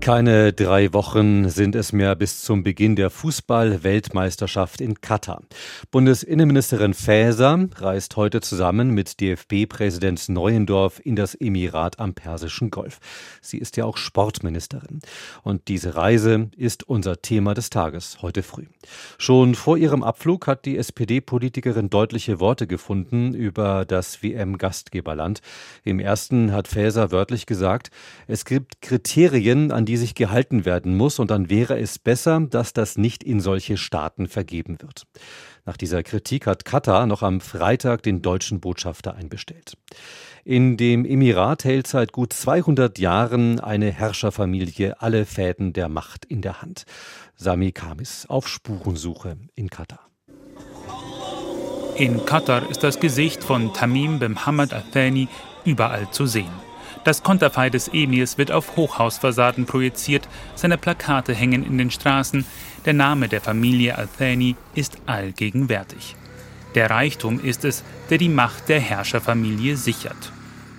Keine drei Wochen sind es mehr bis zum Beginn der Fußball-Weltmeisterschaft in Katar. Bundesinnenministerin Faeser reist heute zusammen mit DFB-Präsident Neuendorf in das Emirat am Persischen Golf. Sie ist ja auch Sportministerin. Und diese Reise ist unser Thema des Tages heute früh. Schon vor ihrem Abflug hat die SPD-Politikerin deutliche Worte gefunden über das WM-Gastgeberland. Im ersten hat Faeser wörtlich gesagt, es gibt Kriterien, an die sich gehalten werden muss, und dann wäre es besser, dass das nicht in solche Staaten vergeben wird. Nach dieser Kritik hat Katar noch am Freitag den deutschen Botschafter einbestellt. In dem Emirat hält seit gut 200 Jahren eine Herrscherfamilie alle Fäden der Macht in der Hand. Sami Kamis auf Spurensuche in Katar. In Katar ist das Gesicht von Tamim bin Hamad Al-Thani überall zu sehen. Das Konterfei des Emirs wird auf Hochhausfassaden projiziert, seine Plakate hängen in den Straßen, der Name der Familie Al-Thani ist allgegenwärtig. Der Reichtum ist es, der die Macht der Herrscherfamilie sichert.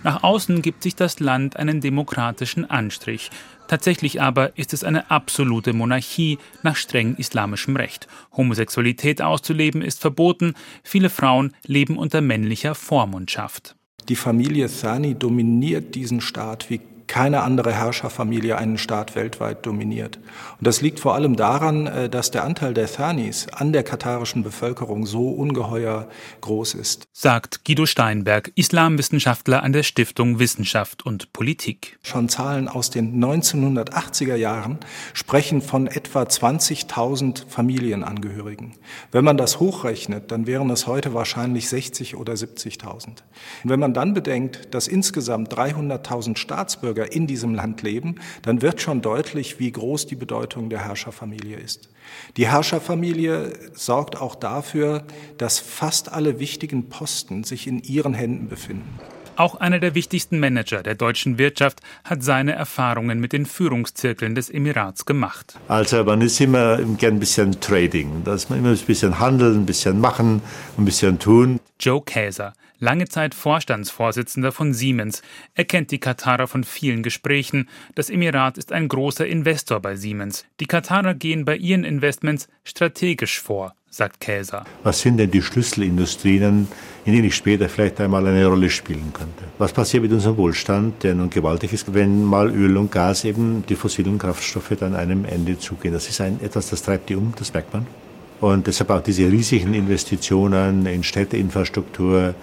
Nach außen gibt sich das Land einen demokratischen Anstrich. Tatsächlich aber ist es eine absolute Monarchie nach streng islamischem Recht. Homosexualität auszuleben ist verboten, viele Frauen leben unter männlicher Vormundschaft. Die Familie Thani dominiert diesen Staat wie keine andere Herrscherfamilie einen Staat weltweit dominiert. Und das liegt vor allem daran, äh, dass der Anteil der Thanis an der katarischen Bevölkerung so ungeheuer groß ist. Sagt Guido Steinberg, Islamwissenschaftler an der Stiftung Wissenschaft und Politik. Schon Zahlen aus den 1980er Jahren sprechen von etwa 20.000 Familienangehörigen. Wenn man das hochrechnet, dann wären es heute wahrscheinlich 60 oder 70.000. Wenn man dann bedenkt, dass insgesamt 300.000 Staatsbürger Staatsbürger in diesem Land leben, dann wird schon deutlich, wie groß die Bedeutung der Herrscherfamilie ist. Die Herrscherfamilie sorgt auch dafür, dass fast alle wichtigen Posten sich in ihren Händen befinden. Auch einer der wichtigsten Manager der deutschen Wirtschaft hat seine Erfahrungen mit den Führungszirkeln des Emirats gemacht. Also man ist immer gern ein bisschen Trading, dass man immer ein bisschen handeln, ein bisschen machen, ein bisschen tun. Joe Käser, lange Zeit Vorstandsvorsitzender von Siemens. Er kennt die Katarer von vielen Gesprächen. Das Emirat ist ein großer Investor bei Siemens. Die Katarer gehen bei ihren Investments strategisch vor, sagt Käser. Was sind denn die Schlüsselindustrien, in denen ich später vielleicht einmal eine Rolle spielen könnte? Was passiert mit unserem Wohlstand, der nun gewaltig ist, wenn mal Öl und Gas eben die fossilen Kraftstoffe dann einem Ende zugehen? Das ist ein, etwas, das treibt die um, das merkt man. Und deshalb auch diese riesigen Investitionen in Städteinfrastruktur,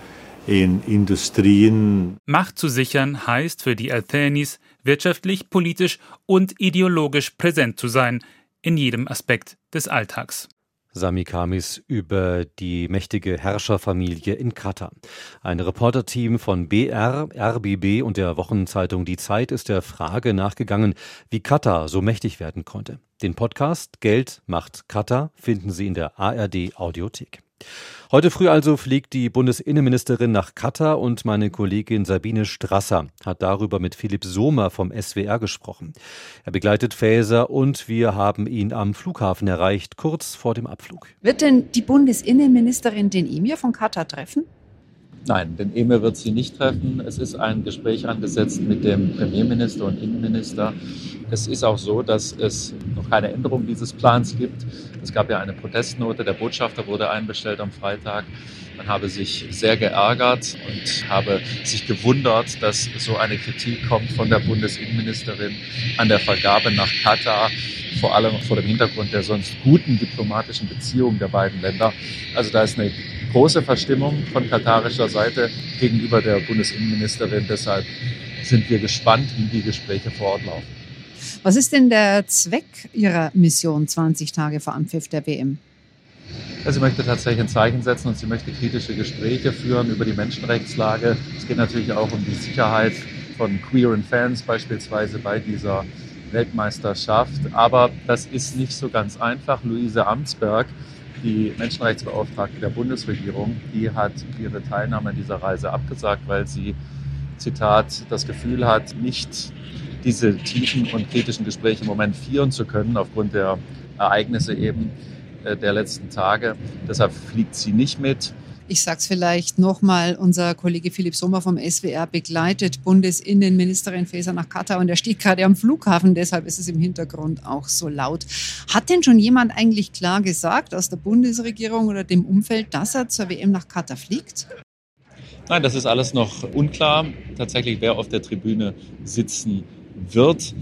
in Industrien. Macht zu sichern heißt für die Athenis, wirtschaftlich, politisch und ideologisch präsent zu sein, in jedem Aspekt des Alltags. Sami Kamis über die mächtige Herrscherfamilie in Katar. Ein Reporterteam von BR, RBB und der Wochenzeitung Die Zeit ist der Frage nachgegangen, wie Katar so mächtig werden konnte. Den Podcast Geld macht Katar finden Sie in der ARD Audiothek. Heute früh also fliegt die Bundesinnenministerin nach Katar und meine Kollegin Sabine Strasser hat darüber mit Philipp Somer vom SWR gesprochen. Er begleitet Faeser und wir haben ihn am Flughafen erreicht, kurz vor dem Abflug. Wird denn die Bundesinnenministerin den Emir von Katar treffen? Nein, den Emir wird sie nicht treffen. Es ist ein Gespräch angesetzt mit dem Premierminister und Innenminister. Es ist auch so, dass es noch keine Änderung dieses Plans gibt. Es gab ja eine Protestnote, der Botschafter wurde einbestellt am Freitag. Man habe sich sehr geärgert und habe sich gewundert, dass so eine Kritik kommt von der Bundesinnenministerin an der Vergabe nach Katar, vor allem vor dem Hintergrund der sonst guten diplomatischen Beziehungen der beiden Länder. Also da ist eine große Verstimmung von katarischer Seite gegenüber der Bundesinnenministerin. Deshalb sind wir gespannt, wie die Gespräche vor Ort laufen. Was ist denn der Zweck Ihrer Mission 20 Tage vor Anpfiff der WM? sie möchte tatsächlich ein Zeichen setzen und sie möchte kritische Gespräche führen über die Menschenrechtslage. Es geht natürlich auch um die Sicherheit von queeren Fans beispielsweise bei dieser Weltmeisterschaft. Aber das ist nicht so ganz einfach. Luise Amtsberg, die Menschenrechtsbeauftragte der Bundesregierung, die hat ihre Teilnahme an dieser Reise abgesagt, weil sie, Zitat, das Gefühl hat, nicht diese tiefen und kritischen Gespräche im Moment führen zu können, aufgrund der Ereignisse eben äh, der letzten Tage. Deshalb fliegt sie nicht mit. Ich sage es vielleicht nochmal, unser Kollege Philipp Sommer vom SWR begleitet Bundesinnenministerin Faeser nach Katar und er steht gerade am Flughafen, deshalb ist es im Hintergrund auch so laut. Hat denn schon jemand eigentlich klar gesagt aus der Bundesregierung oder dem Umfeld, dass er zur WM nach Katar fliegt? Nein, das ist alles noch unklar. Tatsächlich, wer auf der Tribüne sitzen wird.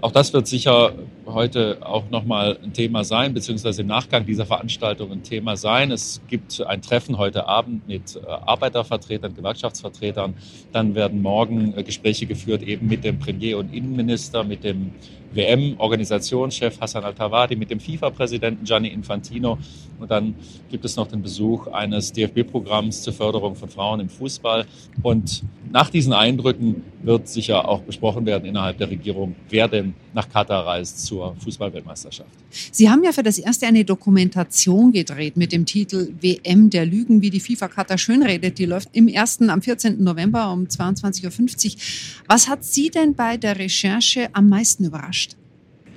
Auch das wird sicher heute auch nochmal ein Thema sein, beziehungsweise im Nachgang dieser Veranstaltung ein Thema sein. Es gibt ein Treffen heute Abend mit äh, Arbeitervertretern, Gewerkschaftsvertretern. Dann werden morgen äh, Gespräche geführt eben mit dem Premier und Innenminister, mit dem WM-Organisationschef Hassan Al-Tawadi, mit dem FIFA-Präsidenten Gianni Infantino. Und dann gibt es noch den Besuch eines DFB-Programms zur Förderung von Frauen im Fußball. Und nach diesen Eindrücken wird sicher auch besprochen werden innerhalb der Regierung, wer denn nach Katar reist zur Fußballweltmeisterschaft. Sie haben ja für das erste eine Dokumentation gedreht mit dem Titel WM der Lügen, wie die FIFA Katar schönredet. Die läuft im ersten am 14. November um 22.50 Uhr. Was hat Sie denn bei der Recherche am meisten überrascht?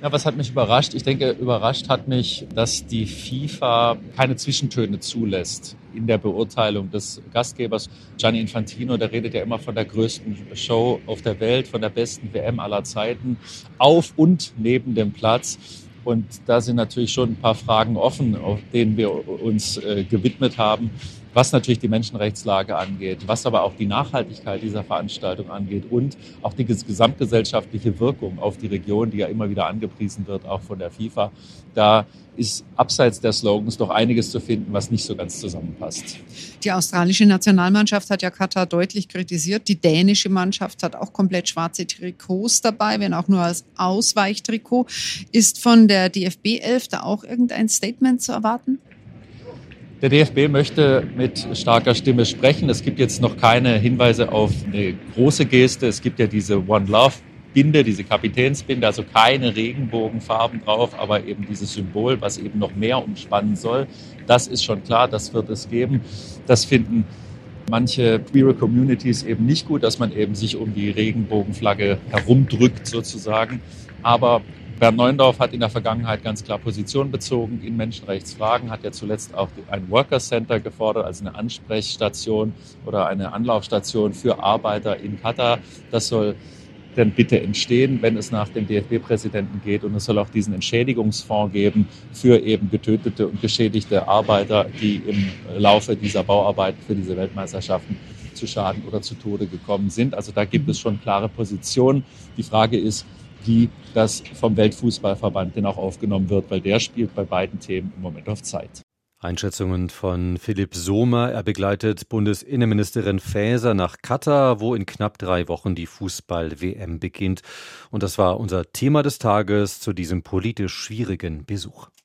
Ja, was hat mich überrascht? Ich denke, überrascht hat mich, dass die FIFA keine Zwischentöne zulässt in der Beurteilung des Gastgebers. Gianni Infantino, der redet ja immer von der größten Show auf der Welt, von der besten WM aller Zeiten, auf und neben dem Platz. Und da sind natürlich schon ein paar Fragen offen, auf denen wir uns äh, gewidmet haben was natürlich die Menschenrechtslage angeht, was aber auch die Nachhaltigkeit dieser Veranstaltung angeht und auch die gesamtgesellschaftliche Wirkung auf die Region, die ja immer wieder angepriesen wird, auch von der FIFA. Da ist abseits der Slogans doch einiges zu finden, was nicht so ganz zusammenpasst. Die australische Nationalmannschaft hat ja Katar deutlich kritisiert. Die dänische Mannschaft hat auch komplett schwarze Trikots dabei, wenn auch nur als Ausweichtrikot. Ist von der DFB 11 da auch irgendein Statement zu erwarten? Der DFB möchte mit starker Stimme sprechen. Es gibt jetzt noch keine Hinweise auf eine große Geste. Es gibt ja diese One Love Binde, diese Kapitänsbinde, also keine Regenbogenfarben drauf, aber eben dieses Symbol, was eben noch mehr umspannen soll. Das ist schon klar, das wird es geben. Das finden manche queere Communities eben nicht gut, dass man eben sich um die Regenbogenflagge herumdrückt sozusagen. Aber Bernd Neuendorf hat in der Vergangenheit ganz klar Position bezogen in Menschenrechtsfragen, hat ja zuletzt auch ein Worker Center gefordert, also eine Ansprechstation oder eine Anlaufstation für Arbeiter in Katar. Das soll denn bitte entstehen, wenn es nach dem DFB-Präsidenten geht. Und es soll auch diesen Entschädigungsfonds geben für eben getötete und geschädigte Arbeiter, die im Laufe dieser Bauarbeiten für diese Weltmeisterschaften zu Schaden oder zu Tode gekommen sind. Also da gibt es schon klare Positionen. Die Frage ist, wie das vom Weltfußballverband denn auch aufgenommen wird, weil der spielt bei beiden Themen im Moment auf Zeit. Einschätzungen von Philipp Sohmer. Er begleitet Bundesinnenministerin Faeser nach Katar, wo in knapp drei Wochen die Fußball-WM beginnt. Und das war unser Thema des Tages zu diesem politisch schwierigen Besuch.